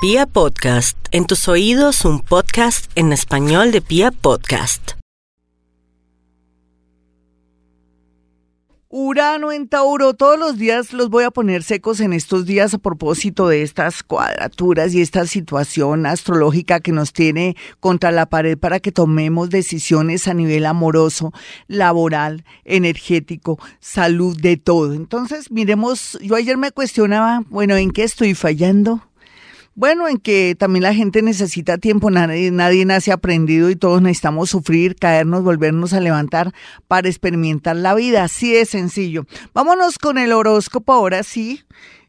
Pia Podcast, en tus oídos un podcast en español de Pia Podcast. Urano en Tauro, todos los días los voy a poner secos en estos días a propósito de estas cuadraturas y esta situación astrológica que nos tiene contra la pared para que tomemos decisiones a nivel amoroso, laboral, energético, salud, de todo. Entonces, miremos, yo ayer me cuestionaba, bueno, ¿en qué estoy fallando? Bueno, en que también la gente necesita tiempo, nadie, nadie nace aprendido y todos necesitamos sufrir, caernos, volvernos a levantar para experimentar la vida. Así de sencillo. Vámonos con el horóscopo ahora sí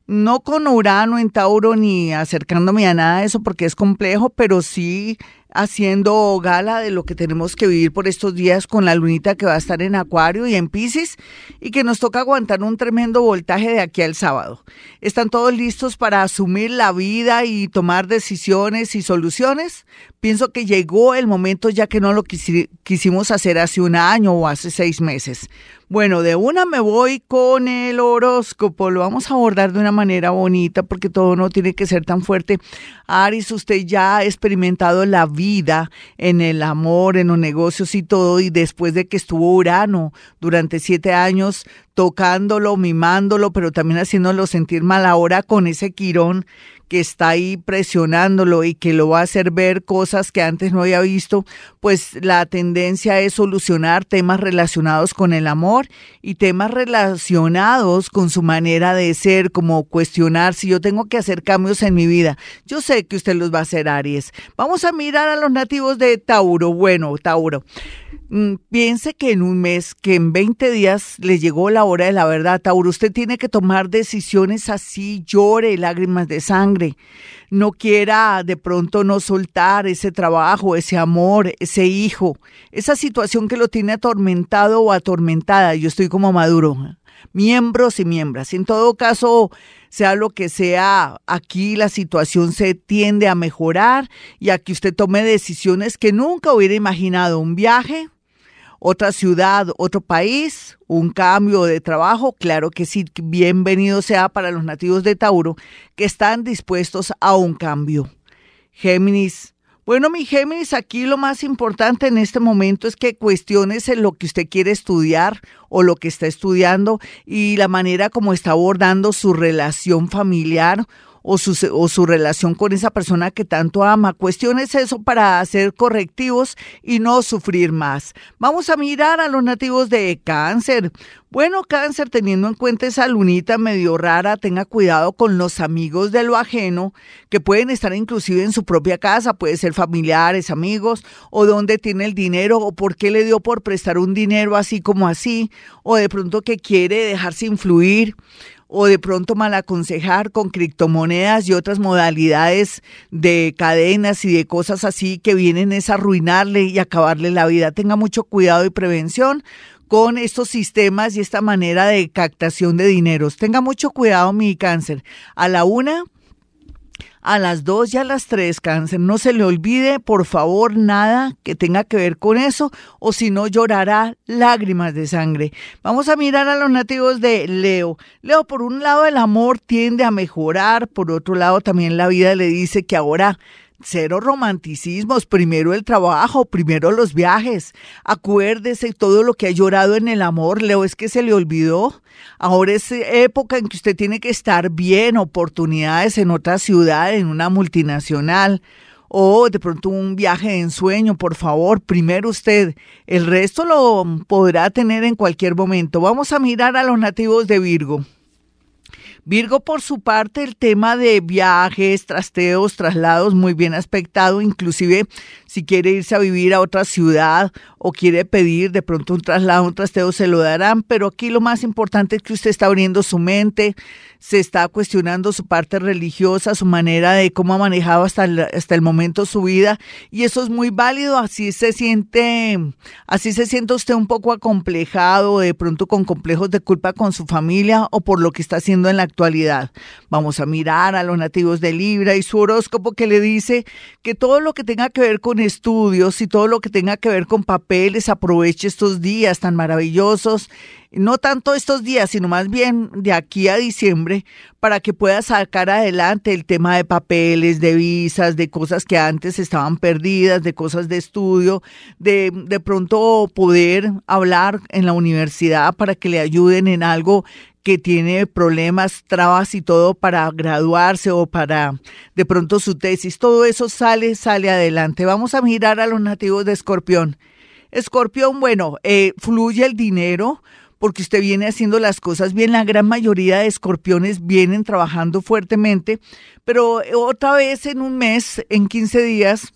no con Urano en Tauro ni acercándome a nada de eso porque es complejo, pero sí haciendo gala de lo que tenemos que vivir por estos días con la lunita que va a estar en Acuario y en Pisces y que nos toca aguantar un tremendo voltaje de aquí al sábado. ¿Están todos listos para asumir la vida y tomar decisiones y soluciones? Pienso que llegó el momento ya que no lo quisimos hacer hace un año o hace seis meses. Bueno, de una me voy con el horóscopo. Lo vamos a abordar de una manera bonita porque todo no tiene que ser tan fuerte. Aris, usted ya ha experimentado la vida en el amor, en los negocios y todo. Y después de que estuvo Urano durante siete años tocándolo, mimándolo, pero también haciéndolo sentir mal ahora con ese quirón que está ahí presionándolo y que lo va a hacer ver cosas que antes no había visto, pues la tendencia es solucionar temas relacionados con el amor y temas relacionados con su manera de ser, como cuestionar si yo tengo que hacer cambios en mi vida. Yo sé que usted los va a hacer, Aries. Vamos a mirar a los nativos de Tauro. Bueno, Tauro. Mm, piense que en un mes, que en 20 días le llegó la hora de la verdad, Tauro, usted tiene que tomar decisiones así, llore, lágrimas de sangre. No quiera de pronto no soltar ese trabajo, ese amor, ese hijo, esa situación que lo tiene atormentado o atormentada. Yo estoy como maduro, miembros y miembros. En todo caso, sea lo que sea, aquí la situación se tiende a mejorar y a que usted tome decisiones que nunca hubiera imaginado. Un viaje, otra ciudad, otro país, un cambio de trabajo, claro que sí, bienvenido sea para los nativos de Tauro que están dispuestos a un cambio. Géminis. Bueno, mi Géminis, aquí lo más importante en este momento es que cuestiones lo que usted quiere estudiar o lo que está estudiando y la manera como está abordando su relación familiar o su, o su relación con esa persona que tanto ama. Cuestiones eso para hacer correctivos y no sufrir más. Vamos a mirar a los nativos de cáncer. Bueno, cáncer, teniendo en cuenta esa lunita medio rara, tenga cuidado con los amigos de lo ajeno, que pueden estar inclusive en su propia casa, puede ser familiares, amigos, o dónde tiene el dinero, o por qué le dio por prestar un dinero así como así, o de pronto que quiere dejarse influir, o de pronto mal aconsejar con criptomonedas y otras modalidades de cadenas y de cosas así que vienen es arruinarle y acabarle la vida. Tenga mucho cuidado y prevención con estos sistemas y esta manera de captación de dineros. Tenga mucho cuidado, mi cáncer. A la una, a las 2 y a las 3, cáncer. No se le olvide, por favor, nada que tenga que ver con eso, o si no llorará lágrimas de sangre. Vamos a mirar a los nativos de Leo. Leo, por un lado, el amor tiende a mejorar, por otro lado, también la vida le dice que ahora cero romanticismos, primero el trabajo, primero los viajes. Acuérdese todo lo que ha llorado en el amor, Leo, es que se le olvidó. Ahora es época en que usted tiene que estar bien, oportunidades en otra ciudad, en una multinacional. O de pronto un viaje de ensueño, por favor, primero usted. El resto lo podrá tener en cualquier momento. Vamos a mirar a los nativos de Virgo. Virgo, por su parte, el tema de viajes, trasteos, traslados, muy bien aspectado, inclusive si quiere irse a vivir a otra ciudad o quiere pedir de pronto un traslado, un trasteo, se lo darán, pero aquí lo más importante es que usted está abriendo su mente, se está cuestionando su parte religiosa, su manera de cómo ha manejado hasta el, hasta el momento su vida. Y eso es muy válido, así se siente, así se siente usted un poco acomplejado, de pronto con complejos de culpa con su familia o por lo que está haciendo en la actualidad Vamos a mirar a los nativos de Libra y su horóscopo que le dice que todo lo que tenga que ver con estudios y todo lo que tenga que ver con papeles, aproveche estos días tan maravillosos no tanto estos días, sino más bien de aquí a diciembre, para que pueda sacar adelante el tema de papeles, de visas, de cosas que antes estaban perdidas, de cosas de estudio, de, de pronto poder hablar en la universidad para que le ayuden en algo que tiene problemas, trabas y todo para graduarse o para de pronto su tesis. Todo eso sale, sale adelante. Vamos a mirar a los nativos de Escorpión. Escorpión, bueno, eh, fluye el dinero, porque usted viene haciendo las cosas bien. La gran mayoría de escorpiones vienen trabajando fuertemente, pero otra vez en un mes, en 15 días,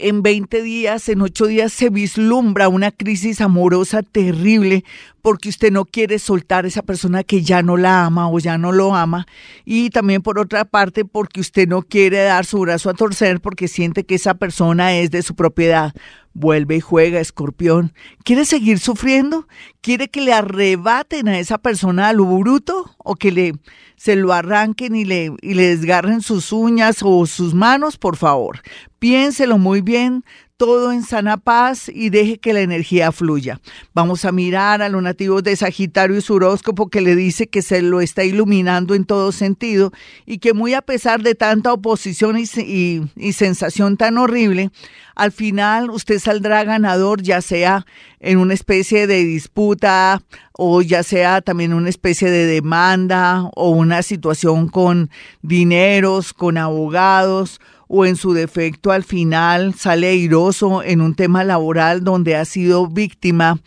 en 20 días, en 8 días se vislumbra una crisis amorosa terrible porque usted no quiere soltar a esa persona que ya no la ama o ya no lo ama y también por otra parte porque usted no quiere dar su brazo a torcer porque siente que esa persona es de su propiedad. Vuelve y juega, escorpión. ¿Quiere seguir sufriendo? ¿Quiere que le arrebaten a esa persona a lo bruto? ¿O que le se lo arranquen y le, y le desgarren sus uñas o sus manos? Por favor, piénselo muy bien todo en sana paz y deje que la energía fluya. Vamos a mirar a los nativos de Sagitario y su horóscopo que le dice que se lo está iluminando en todo sentido y que muy a pesar de tanta oposición y, y sensación tan horrible, al final usted saldrá ganador, ya sea en una especie de disputa o ya sea también una especie de demanda o una situación con dineros, con abogados o en su defecto al final sale airoso en un tema laboral donde ha sido víctima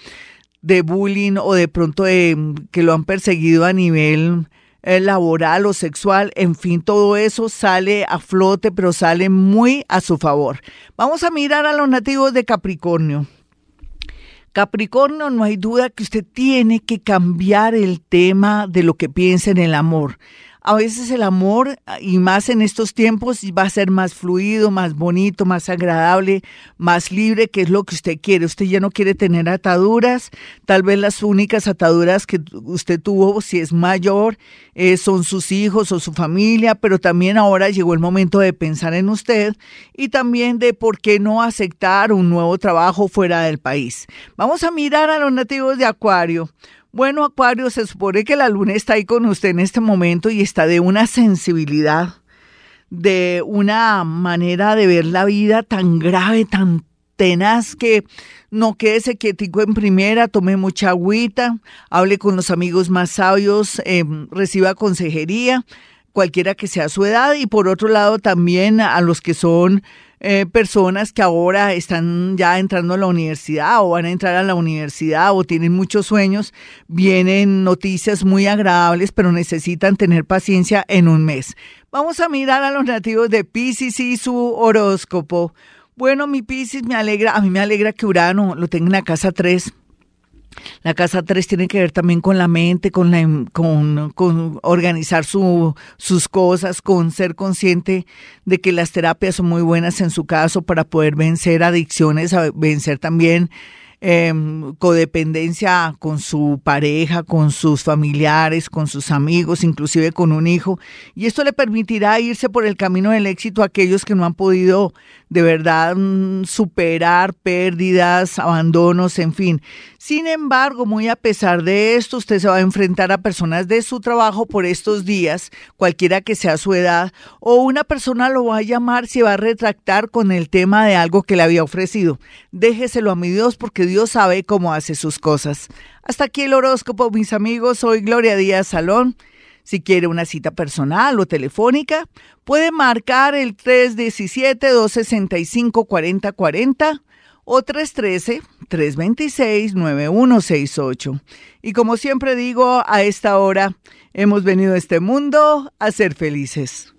de bullying o de pronto de, que lo han perseguido a nivel eh, laboral o sexual, en fin, todo eso sale a flote, pero sale muy a su favor. Vamos a mirar a los nativos de Capricornio. Capricornio, no hay duda que usted tiene que cambiar el tema de lo que piensa en el amor a veces el amor, y más en estos tiempos, va a ser más fluido, más bonito, más agradable, más libre, que es lo que usted quiere. Usted ya no quiere tener ataduras, tal vez las únicas ataduras que usted tuvo, si es mayor, eh, son sus hijos o su familia, pero también ahora llegó el momento de pensar en usted y también de por qué no aceptar un nuevo trabajo fuera del país. Vamos a mirar a los nativos de Acuario. Bueno, Acuario, se supone que la luna está ahí con usted en este momento y está de una sensibilidad, de una manera de ver la vida tan grave, tan tenaz que no quédese quietico en primera, tome mucha agüita, hable con los amigos más sabios, em, reciba consejería, cualquiera que sea su edad y por otro lado también a los que son eh, personas que ahora están ya entrando a la universidad o van a entrar a la universidad o tienen muchos sueños, vienen noticias muy agradables, pero necesitan tener paciencia en un mes. Vamos a mirar a los nativos de Pisces y su horóscopo. Bueno, mi Pisces me alegra, a mí me alegra que Urano lo tenga en la casa 3 la casa 3 tiene que ver también con la mente, con, la, con, con organizar su, sus cosas, con ser consciente de que las terapias son muy buenas en su caso para poder vencer adicciones, vencer también eh, codependencia con su pareja, con sus familiares, con sus amigos, inclusive con un hijo. Y esto le permitirá irse por el camino del éxito a aquellos que no han podido de verdad mm, superar pérdidas, abandonos, en fin. Sin embargo, muy a pesar de esto, usted se va a enfrentar a personas de su trabajo por estos días, cualquiera que sea su edad, o una persona lo va a llamar si va a retractar con el tema de algo que le había ofrecido. Déjeselo a mi Dios porque Dios sabe cómo hace sus cosas. Hasta aquí el horóscopo, mis amigos. Soy Gloria Díaz Salón. Si quiere una cita personal o telefónica, puede marcar el 317-265-4040 o 313-326-9168. Y como siempre digo, a esta hora hemos venido a este mundo a ser felices.